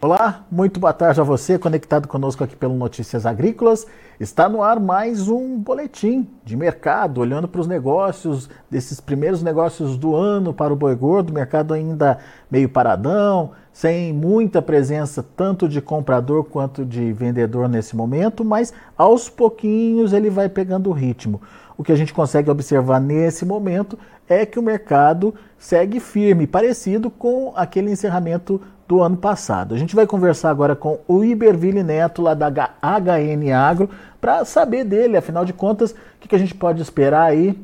Olá, muito boa tarde a você, conectado conosco aqui pelo Notícias Agrícolas. Está no ar mais um boletim de mercado, olhando para os negócios, desses primeiros negócios do ano para o boi gordo, mercado ainda meio paradão, sem muita presença tanto de comprador quanto de vendedor nesse momento, mas aos pouquinhos ele vai pegando o ritmo. O que a gente consegue observar nesse momento é que o mercado segue firme, parecido com aquele encerramento do ano passado. A gente vai conversar agora com o Iberville Neto, lá da HN Agro, para saber dele, afinal de contas, o que, a gente pode esperar aí,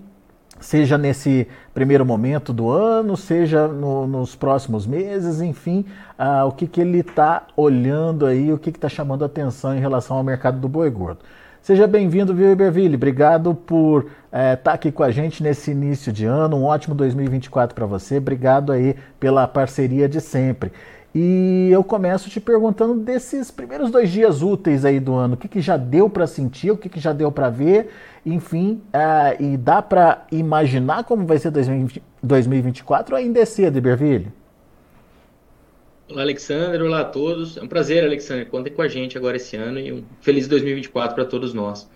seja nesse primeiro momento do ano, seja no, nos próximos meses, enfim, uh, o que, que ele está olhando aí, o que está chamando atenção em relação ao mercado do boi gordo. Seja bem-vindo, viu, Iberville? Obrigado por estar é, tá aqui com a gente nesse início de ano. Um ótimo 2024 para você. Obrigado aí pela parceria de sempre. E eu começo te perguntando desses primeiros dois dias úteis aí do ano, o que, que já deu para sentir, o que, que já deu para ver, enfim, uh, e dá para imaginar como vai ser 2020, 2024 ou ainda é cedo, Iberville? Olá, Alexandre, olá a todos. É um prazer, Alexandre, contem com a gente agora esse ano e um feliz 2024 para todos nós.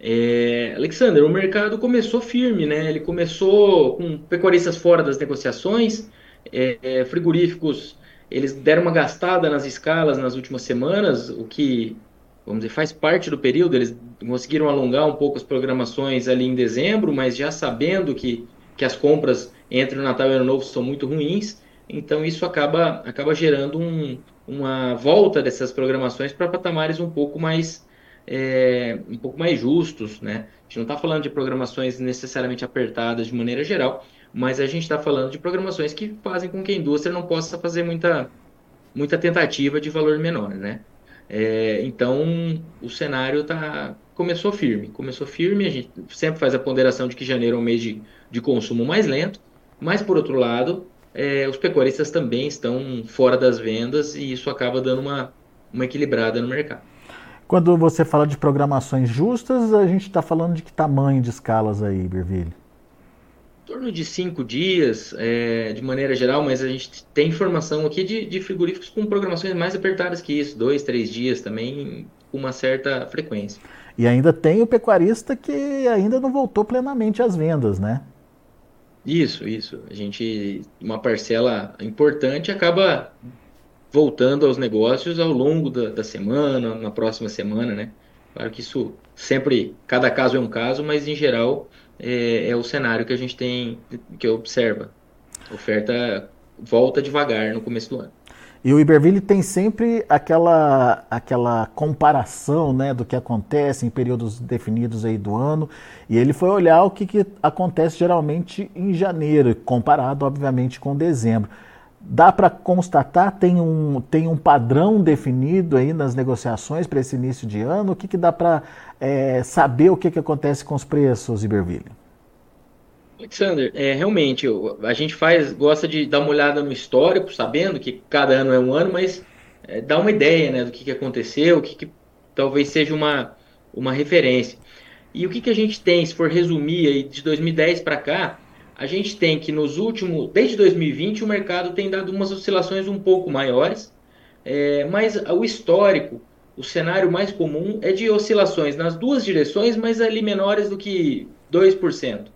É, Alexandre, o mercado começou firme, né? Ele começou com pecuaristas fora das negociações, é, é frigoríficos eles deram uma gastada nas escalas nas últimas semanas, o que, vamos dizer, faz parte do período. Eles conseguiram alongar um pouco as programações ali em dezembro, mas já sabendo que, que as compras entre o Natal e o Ano Novo são muito ruins. Então, isso acaba, acaba gerando um, uma volta dessas programações para patamares um pouco mais é, um pouco mais justos, né? A gente não está falando de programações necessariamente apertadas de maneira geral, mas a gente está falando de programações que fazem com que a indústria não possa fazer muita, muita tentativa de valor menor, né? É, então, o cenário tá, começou firme. Começou firme, a gente sempre faz a ponderação de que janeiro é um mês de, de consumo mais lento, mas, por outro lado, é, os pecuaristas também estão fora das vendas e isso acaba dando uma, uma equilibrada no mercado. Quando você fala de programações justas, a gente está falando de que tamanho de escalas aí, Bervilho? Torno de cinco dias, é, de maneira geral, mas a gente tem informação aqui de, de, frigoríficos com programações mais apertadas que isso, dois, três dias também, com uma certa frequência. E ainda tem o pecuarista que ainda não voltou plenamente às vendas, né? Isso, isso. A gente, uma parcela importante acaba voltando aos negócios ao longo da, da semana, na próxima semana, né? Claro que isso sempre, cada caso é um caso, mas em geral é, é o cenário que a gente tem, que observa. Oferta volta devagar no começo do ano. E o Iberville tem sempre aquela, aquela comparação né, do que acontece em períodos definidos aí do ano. E ele foi olhar o que, que acontece geralmente em janeiro, comparado, obviamente, com dezembro. Dá para constatar, tem um, tem um padrão definido aí nas negociações para esse início de ano? O que, que dá para é, saber o que, que acontece com os preços, Iberville? Alexander, é, realmente, a gente faz, gosta de dar uma olhada no histórico, sabendo que cada ano é um ano, mas é, dá uma ideia né, do que, que aconteceu, o que, que talvez seja uma, uma referência. E o que, que a gente tem, se for resumir aí, de 2010 para cá, a gente tem que nos últimos, desde 2020, o mercado tem dado umas oscilações um pouco maiores, é, mas o histórico o cenário mais comum é de oscilações nas duas direções, mas ali menores do que 2%.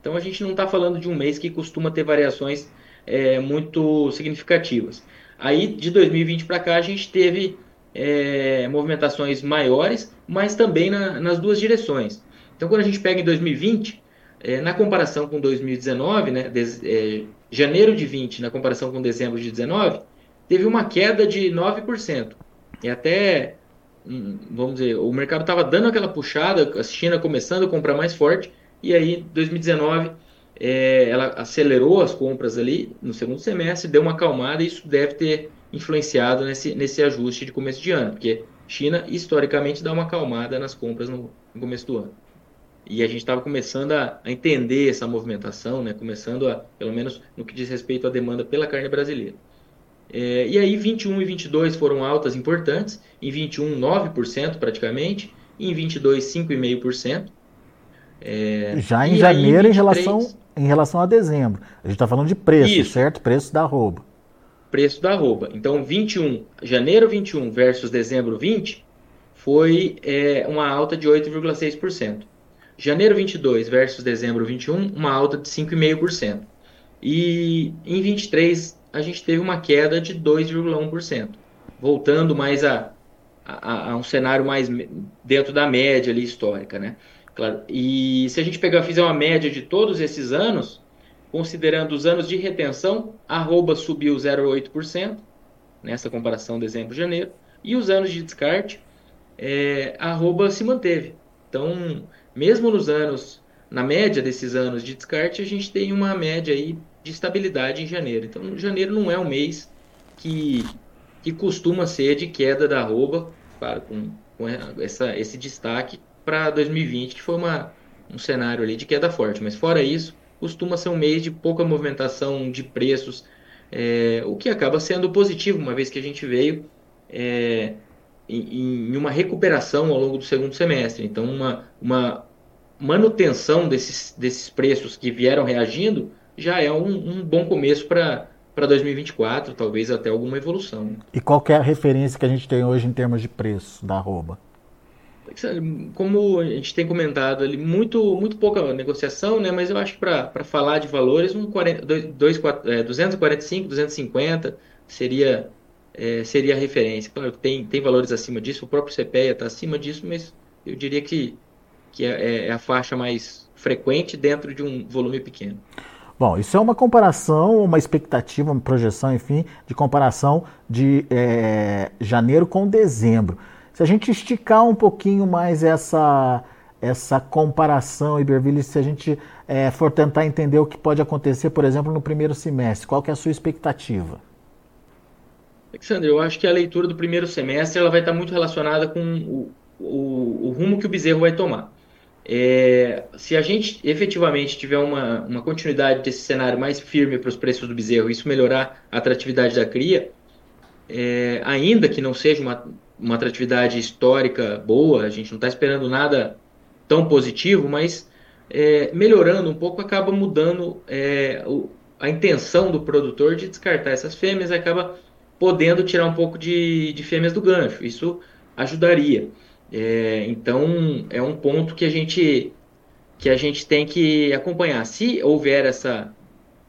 Então a gente não está falando de um mês que costuma ter variações é, muito significativas. Aí de 2020 para cá a gente teve é, movimentações maiores, mas também na, nas duas direções. Então quando a gente pega em 2020, é, na comparação com 2019, né, é, janeiro de 20 na comparação com dezembro de 19, teve uma queda de 9%. E até vamos dizer, o mercado estava dando aquela puxada, a China começando a comprar mais forte, e aí 2019 é, ela acelerou as compras ali no segundo semestre, deu uma acalmada, e isso deve ter influenciado nesse, nesse ajuste de começo de ano, porque China historicamente dá uma acalmada nas compras no, no começo do ano. E a gente estava começando a, a, entender essa movimentação, né? começando a, pelo menos no que diz respeito à demanda pela carne brasileira. É, e aí 21 e 22 foram altas importantes, em 21 9% praticamente, e em 22 5,5%. É, Já em janeiro 23... em relação em relação a dezembro. A gente está falando de preço, Isso. certo? Preço da roubo. preço da arroba. Então, 21, janeiro 21 versus dezembro 20 foi é, uma alta de 8,6%. Janeiro 22 versus dezembro 21, uma alta de 5,5%. E em 23 a gente teve uma queda de 2,1%, voltando mais a, a, a, um cenário mais dentro da média ali histórica, né? Claro. E se a gente pegar, fizer uma média de todos esses anos, considerando os anos de retenção, arroba subiu 0,8% nessa comparação dezembro-janeiro, e os anos de descarte, é, arroba se manteve. Então, mesmo nos anos, na média desses anos de descarte, a gente tem uma média aí de estabilidade em janeiro. Então, janeiro não é um mês que, que costuma ser de queda da arroba, claro, com, com essa, esse destaque para 2020, que foi uma, um cenário ali de queda forte. Mas fora isso, costuma ser um mês de pouca movimentação de preços, é, o que acaba sendo positivo, uma vez que a gente veio é, em, em, uma recuperação ao longo do segundo semestre. Então, uma, uma manutenção desses, desses preços que vieram reagindo já é um, um bom começo para para 2024, talvez até alguma evolução. E qual é a referência que a gente tem hoje em termos de preço da arroba? Como a gente tem comentado ali, muito, muito pouca negociação, né? mas eu acho que para falar de valores, um 40, 2, 4, é, 245, 250 seria, é, seria a referência. Claro que tem, tem valores acima disso, o próprio CPEA está acima disso, mas eu diria que, que é, é a faixa mais frequente dentro de um volume pequeno. Bom, isso é uma comparação, uma expectativa, uma projeção, enfim, de comparação de é, janeiro com dezembro. Se a gente esticar um pouquinho mais essa, essa comparação, Iberville, se a gente é, for tentar entender o que pode acontecer, por exemplo, no primeiro semestre, qual que é a sua expectativa? Alexandre, eu acho que a leitura do primeiro semestre ela vai estar muito relacionada com o, o, o rumo que o bezerro vai tomar. É, se a gente efetivamente tiver uma, uma continuidade desse cenário mais firme para os preços do bezerro, isso melhorar a atratividade da cria, é, ainda que não seja uma, uma atratividade histórica boa, a gente não está esperando nada tão positivo, mas é, melhorando um pouco acaba mudando é, o, a intenção do produtor de descartar essas fêmeas, acaba podendo tirar um pouco de, de fêmeas do gancho. Isso ajudaria. É, então é um ponto que a gente que a gente tem que acompanhar. Se houver essa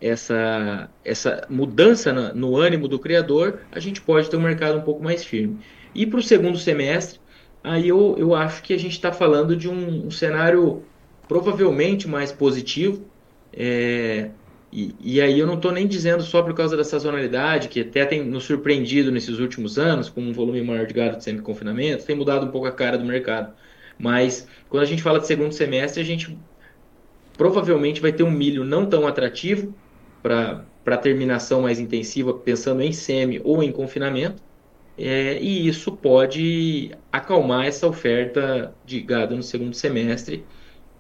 essa essa mudança no, no ânimo do criador, a gente pode ter um mercado um pouco mais firme. E para o segundo semestre, aí eu, eu acho que a gente está falando de um, um, cenário provavelmente mais positivo. É, e, e, aí eu não estou nem dizendo só por causa da sazonalidade, que até tem nos surpreendido nesses últimos anos, com um volume maior de gado de semi-confinamento, tem mudado um pouco a cara do mercado. Mas quando a gente fala de segundo semestre, a gente provavelmente vai ter um milho não tão atrativo para terminação mais intensiva, pensando em semi ou em confinamento. É, e isso pode acalmar essa oferta de gado no segundo semestre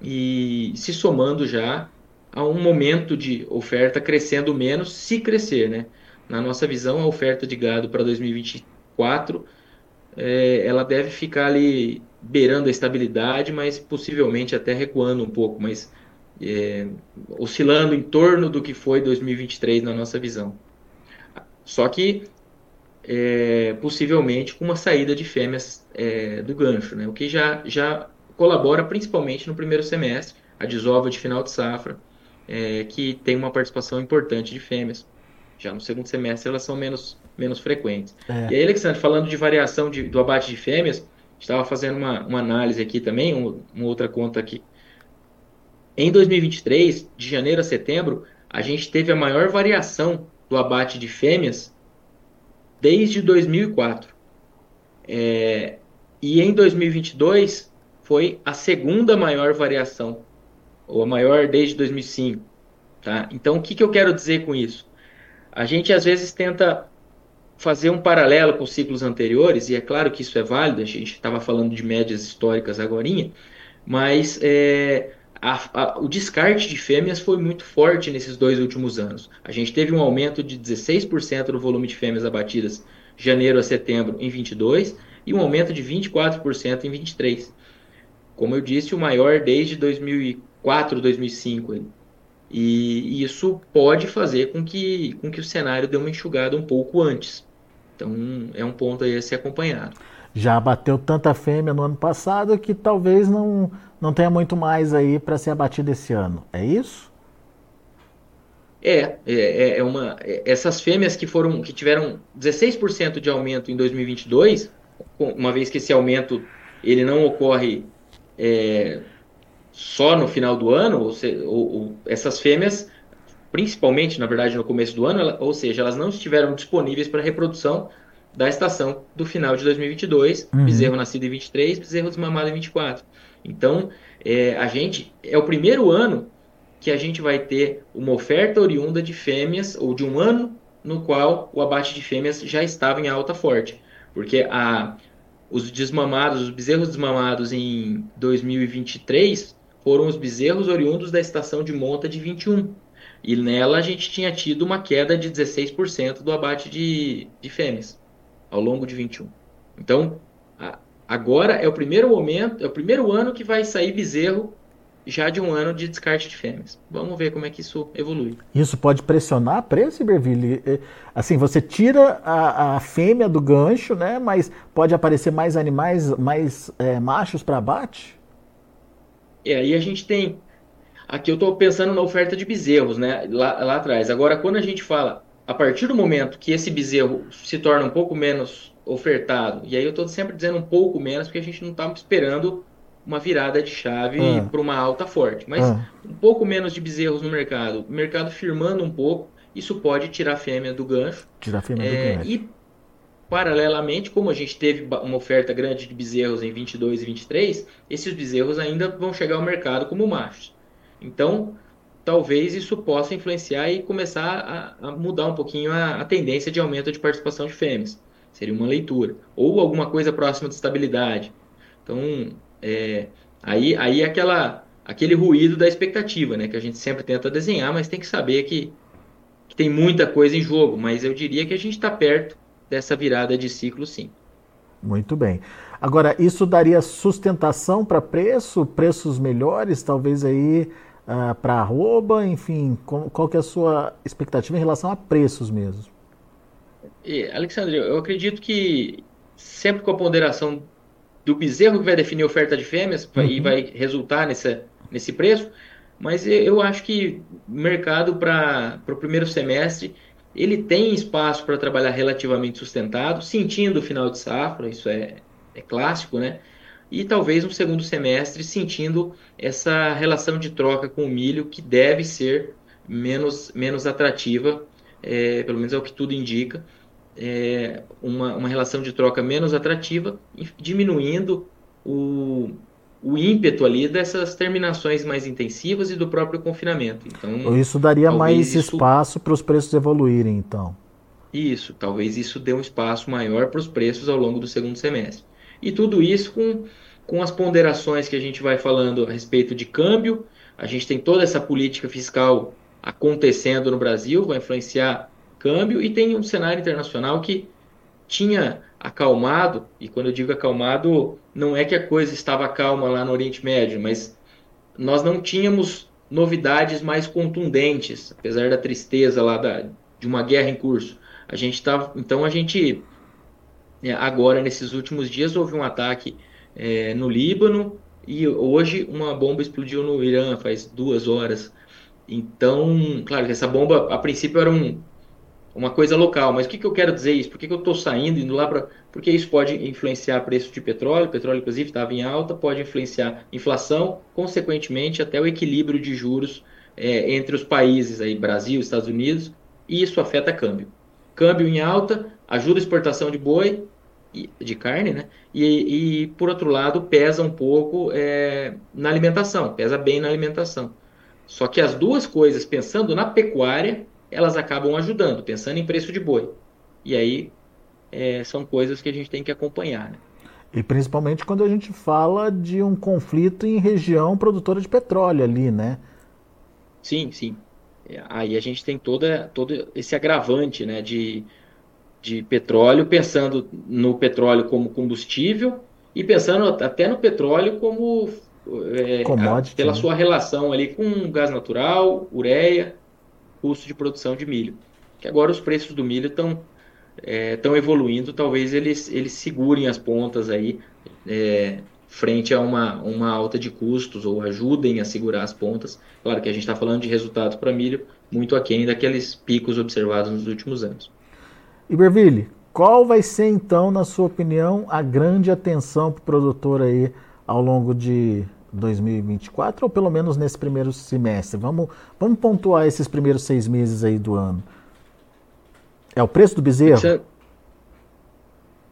e se somando já a um momento de oferta crescendo menos, se crescer, né? Na nossa visão, a oferta de gado para 2024 é, ela deve ficar ali beirando a estabilidade, mas possivelmente até recuando um pouco, mas é, oscilando em torno do que foi 2023 na nossa visão. Só que é, possivelmente com uma saída de fêmeas do gancho, né? o que já, já colabora principalmente no primeiro semestre, a desova de final de safra, é, que tem uma participação importante de fêmeas. Já no segundo semestre elas são menos, menos frequentes. É. E aí, Alexandre, falando de variação de, do abate de fêmeas, estava fazendo uma, uma análise aqui também, um, uma outra conta aqui. Em 2023, de janeiro a setembro, a gente teve a maior variação do abate de fêmeas desde 2004. É, e em 2022 foi a segunda maior variação, ou a maior desde 2005. Tá? Então, o que, que eu quero dizer com isso? A gente às vezes tenta fazer um paralelo com ciclos anteriores, e é claro que isso é válido, a gente estava falando de médias históricas agora, mas é, a, a, o descarte de fêmeas foi muito forte nesses dois últimos anos. A gente teve um aumento de 16% no volume de fêmeas abatidas janeiro a setembro em 22 e um aumento de 24% em 23. Como eu disse, o maior desde 2004, 2005. E, isso pode fazer com que, com que o cenário dê uma enxugada um pouco antes. Então é um ponto aí a ser acompanhado. Já bateu tanta fêmea no ano passado que talvez não, não tenha muito mais aí para ser abatido esse ano. É isso? É, é, é, é uma. É, essas fêmeas que foram, que tiveram 16% de aumento em 2022, uma vez que esse aumento ele não ocorre é, só no final do ano, ou, se, ou, ou, essas fêmeas, principalmente, na verdade, no começo do ano, ela, ou seja, elas não estiveram disponíveis para reprodução da estação do final de 2022, uhum. bezerro nascido em 23, bezerro desmamado em 24. Então, é, a gente é o primeiro ano que a gente vai ter uma oferta oriunda de fêmeas, ou de um ano no qual o abate de fêmeas já estava em alta forte. Porque a, os desmamados, os bezerros desmamados em 2023 foram os bezerros oriundos da estação de monta de 21. E nela a gente tinha tido uma queda de 16% do abate de, de fêmeas ao longo de 21. Então, a, agora é o primeiro momento, é o primeiro ano que vai sair bezerro já de um ano de descarte de fêmeas. Vamos ver como é que isso evolui. Isso pode pressionar preço, Iberville? Assim, você tira a, a, fêmea do gancho, né? Mas pode aparecer mais animais, mais é, machos para abate? É, aí a gente tem. Aqui eu estou pensando na oferta de bezerros, né? Lá, lá atrás. Agora, quando a gente fala, a partir do momento que esse bezerro se torna um pouco menos ofertado, e aí eu estou sempre dizendo um pouco menos, porque a gente não está esperando uma virada de chave ah. para uma alta forte. Mas ah. um pouco menos de bezerros no mercado, o mercado firmando um pouco, isso pode tirar a fêmea do gancho. Tirar a fêmea é, do gancho. E, paralelamente, como a gente teve uma oferta grande de bezerros em 22 e 23, esses bezerros ainda vão chegar ao mercado como machos. Então, talvez isso possa influenciar e começar a, a mudar um pouquinho a, a tendência de aumento de participação de fêmeas. Seria uma leitura. Ou alguma coisa próxima de estabilidade. Então, é, aí, aí é aquela, aquele ruído da expectativa, né? Que a gente sempre tenta desenhar, mas tem que saber que, que tem muita coisa em jogo. Mas eu diria que a gente está perto dessa virada de ciclo, sim. Muito bem. Agora, isso daria sustentação para preço, preços melhores, talvez aí uh, ah, para arroba, enfim, qual, qual que é a sua expectativa em relação a preços mesmo? E, Alexandre, eu acredito que sempre com a ponderação do bezerro que vai definir oferta de fêmeas uhum. e vai resultar nessa, nesse preço. Mas eu acho que mercado para o primeiro semestre ele tem espaço para trabalhar relativamente sustentado, sentindo o final de safra, isso é, é clássico, né? E talvez no segundo semestre sentindo essa relação de troca com o milho que deve ser menos, menos atrativa, é, pelo menos é o que tudo indica, é, uma, uma relação de troca menos atrativa, diminuindo o, o ímpeto ali dessas terminações mais intensivas e do próprio confinamento. Então, isso daria mais isso... espaço para os preços evoluírem, então. Isso, talvez isso dê um espaço maior para os preços ao longo do segundo semestre. E tudo isso com, com as ponderações que a gente vai falando a respeito de câmbio. A gente tem toda essa política fiscal acontecendo no Brasil, vai influenciar câmbio e tem um cenário internacional que tinha acalmado, e quando eu digo acalmado, não é que a coisa estava calma lá no Oriente Médio, mas nós não tínhamos novidades mais contundentes, apesar da tristeza lá da, de uma guerra em curso. A gente estava, então a gente é, agora nesses últimos dias houve um ataque é, no Líbano e hoje uma bomba explodiu no Irã faz duas horas. Então, claro que essa bomba a princípio era um uma coisa local. Mas o que, que eu quero dizer isso? Por que, que eu estou saindo, indo lá para. Porque isso pode influenciar preço de petróleo, petróleo, inclusive, estava em alta, pode influenciar inflação, consequentemente, até o equilíbrio de juros é, entre os países, aí, Brasil, Estados Unidos, e isso afeta câmbio. Câmbio em alta ajuda a exportação de boi, de carne, né? E, e por outro lado, pesa um pouco é, na alimentação, pesa bem na alimentação. Só que as duas coisas, pensando na pecuária, elas acabam ajudando, pensando em preço de boi. E aí é, são coisas que a gente tem que acompanhar. Né? E principalmente quando a gente fala de um conflito em região produtora de petróleo ali, né? Sim, sim. É, aí a gente tem toda, todo esse agravante né, de, de petróleo, pensando no petróleo como combustível e pensando até no petróleo como é, a, pela né? sua relação ali com gás natural, ureia, custo de produção de milho. Que agora os preços do milho estão estão é, evoluindo, talvez eles, eles segurem as pontas aí é, frente a uma, uma alta de custos ou ajudem a segurar as pontas. Claro que a gente está falando de resultados para milho muito aquém daqueles picos observados nos últimos anos. Iberville, qual vai ser então, na sua opinião, a grande atenção para o produtor aí ao longo de 2024 ou pelo menos nesse primeiro semestre? Vamos, vamos pontuar esses primeiros seis meses aí do ano. É o preço do bezerro?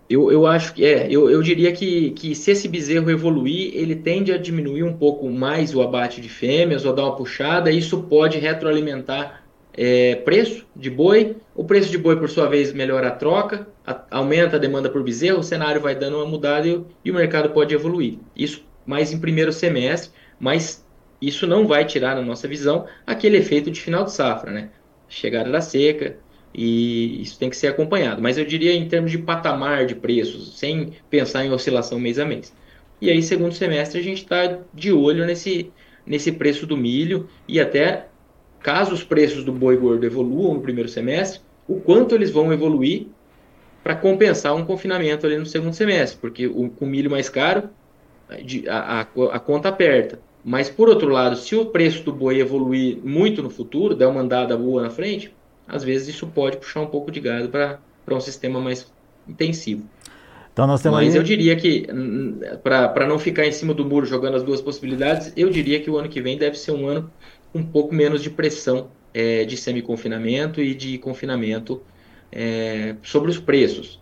Eu, eu acho que é. Eu, eu diria que, que se esse bezerro evoluir, ele tende a diminuir um pouco mais o abate de fêmeas ou dar uma puxada. Isso pode retroalimentar é, preço de boi. O preço de boi, por sua vez, melhora a troca, a, aumenta a demanda por bezerro, o cenário vai dando uma mudada e, e o mercado pode evoluir. Isso mais em primeiro semestre, mas isso não vai tirar, na nossa visão, aquele efeito de final de safra, né? Chegada da seca, e isso tem que ser acompanhado. Mas eu diria em termos de patamar de preços, sem pensar em oscilação mês a mês. E aí, segundo semestre, a gente está de olho nesse, nesse preço do milho e até caso os preços do boi gordo evoluam no primeiro semestre, o quanto eles vão evoluir para compensar um confinamento ali no segundo semestre, porque o, com milho mais caro, a, a, a, conta aperta. Mas, por outro lado, se o preço do boi evoluir muito no futuro, der uma andada boa na frente, às vezes isso pode puxar um pouco de gado para um sistema mais intensivo. Então nós temos Mas aí... eu diria que, para não ficar em cima do muro jogando as duas possibilidades, eu diria que o ano que vem deve ser um ano um pouco menos de pressão é, de semi-confinamento e de confinamento é, sobre os preços.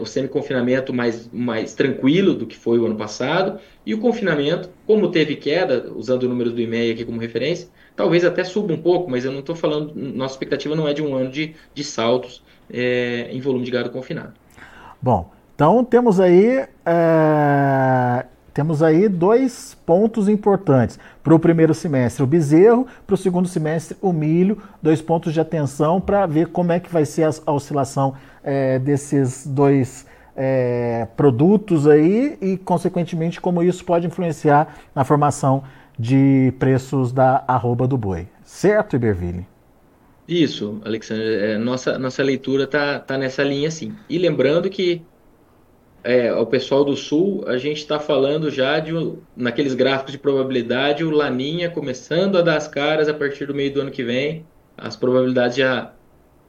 O semi-confinamento mais, mais tranquilo do que foi o ano passado, e o confinamento, como teve queda, usando o número do e-mail aqui como referência, talvez até suba um pouco, mas eu não estou falando, nossa expectativa não é de um ano de, de saltos é, em volume de gado confinado. Bom, então temos aí é, temos aí dois pontos importantes para o primeiro semestre o bezerro, para o segundo semestre o milho, dois pontos de atenção para ver como é que vai ser a, a oscilação é, desses dois é, produtos aí e consequentemente como isso pode influenciar na formação de preços da arroba do boi. Certo, Iberville? Isso, Alexandre. É, nossa, nossa leitura está tá nessa linha, sim. E lembrando que é, o pessoal do Sul, a gente está falando já de, naqueles gráficos de probabilidade, o Laninha começando a dar as caras a partir do meio do ano que vem, as probabilidades já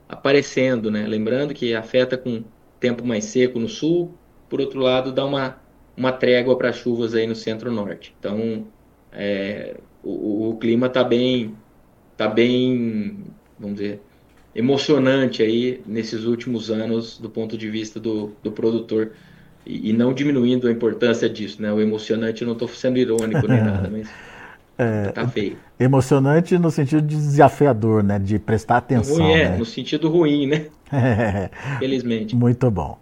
aparecendo, né? Lembrando que afeta com tempo mais seco no Sul, por outro lado, dá uma, uma trégua para chuvas aí no centro-norte. Então, é, o, o, clima está bem, tá bem, vamos dizer, emocionante aí nesses últimos anos do ponto de vista do, do produtor e, e não diminuindo a importância disso, né? O emocionante, eu não estou sendo irônico nem nada, mas é, tá feio. Emocionante no sentido de desafiador, né? De prestar atenção. Ruim, é, né? no sentido ruim, né? É. Felizmente. Muito bom.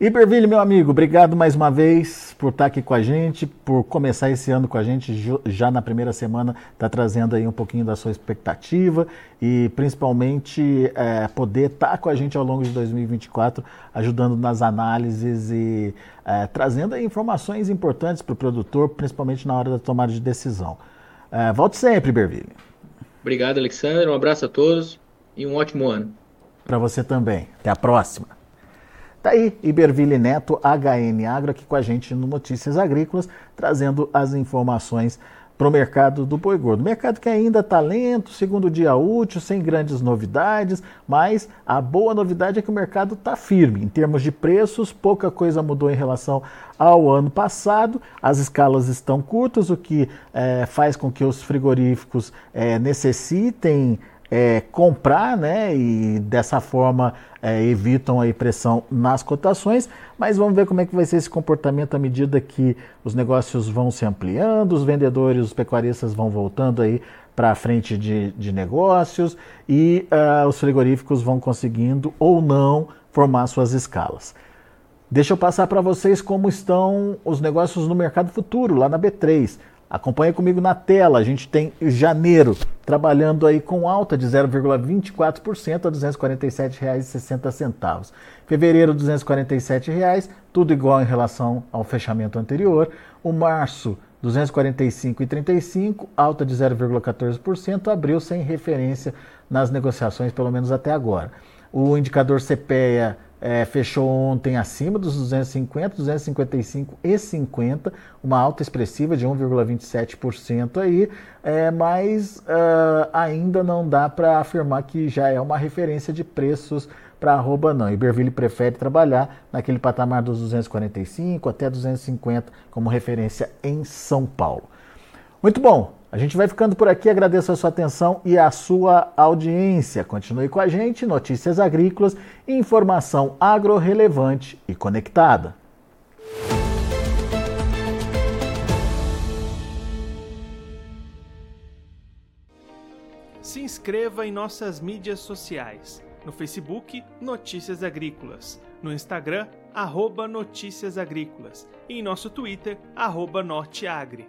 Iberville, meu amigo, obrigado mais uma vez por estar aqui com a gente, por começar esse ano com a gente, já na primeira semana, está trazendo aí um pouquinho da sua expectativa e principalmente é, poder estar com a gente ao longo de 2024, ajudando nas análises e é, trazendo aí informações importantes para o produtor, principalmente na hora da tomada de decisão. É, volte sempre, Iberville. Obrigado, Alexandre, um abraço a todos e um ótimo ano. Para você também. Até a próxima. Tá aí, Iberville Neto, HN Agro, aqui com a gente no Notícias Agrícolas, trazendo as informações para o mercado do boi gordo. Mercado que ainda está lento, segundo dia útil, sem grandes novidades, mas a boa novidade é que o mercado está firme. Em termos de preços, pouca coisa mudou em relação ao ano passado. As escalas estão curtas, o que é, faz com que os frigoríficos é, necessitem é, comprar, né? E dessa forma é, evitam a pressão nas cotações. Mas vamos ver como é que vai ser esse comportamento à medida que os negócios vão se ampliando, os vendedores, os pecuaristas vão voltando aí para a frente de, de, negócios e uh, os frigoríficos vão conseguindo ou não formar suas escalas. Deixa eu passar para vocês como estão os negócios no mercado futuro, lá na B3. Acompanhe comigo na tela. A gente tem janeiro trabalhando aí com alta de 0,24% a R$ 247,60. Fevereiro, 247 reais, tudo igual em relação ao fechamento anterior. O março 245,35, alta de 0,14%, abriu sem referência nas negociações, pelo menos até agora. O indicador CPEA é, fechou ontem acima dos 250, 255 e 50, uma alta expressiva de 1,27% aí, é, mas uh, ainda não dá para afirmar que já é uma referência de preços para arroba não. Iberville prefere trabalhar naquele patamar dos 245 até 250 como referência em São Paulo. Muito bom, a gente vai ficando por aqui, agradeço a sua atenção e a sua audiência. Continue com a gente, notícias agrícolas, informação agro-relevante e conectada. Se inscreva em nossas mídias sociais. No Facebook, Notícias Agrícolas. No Instagram, arroba Notícias Agrícolas. E em nosso Twitter, arroba Norteagri.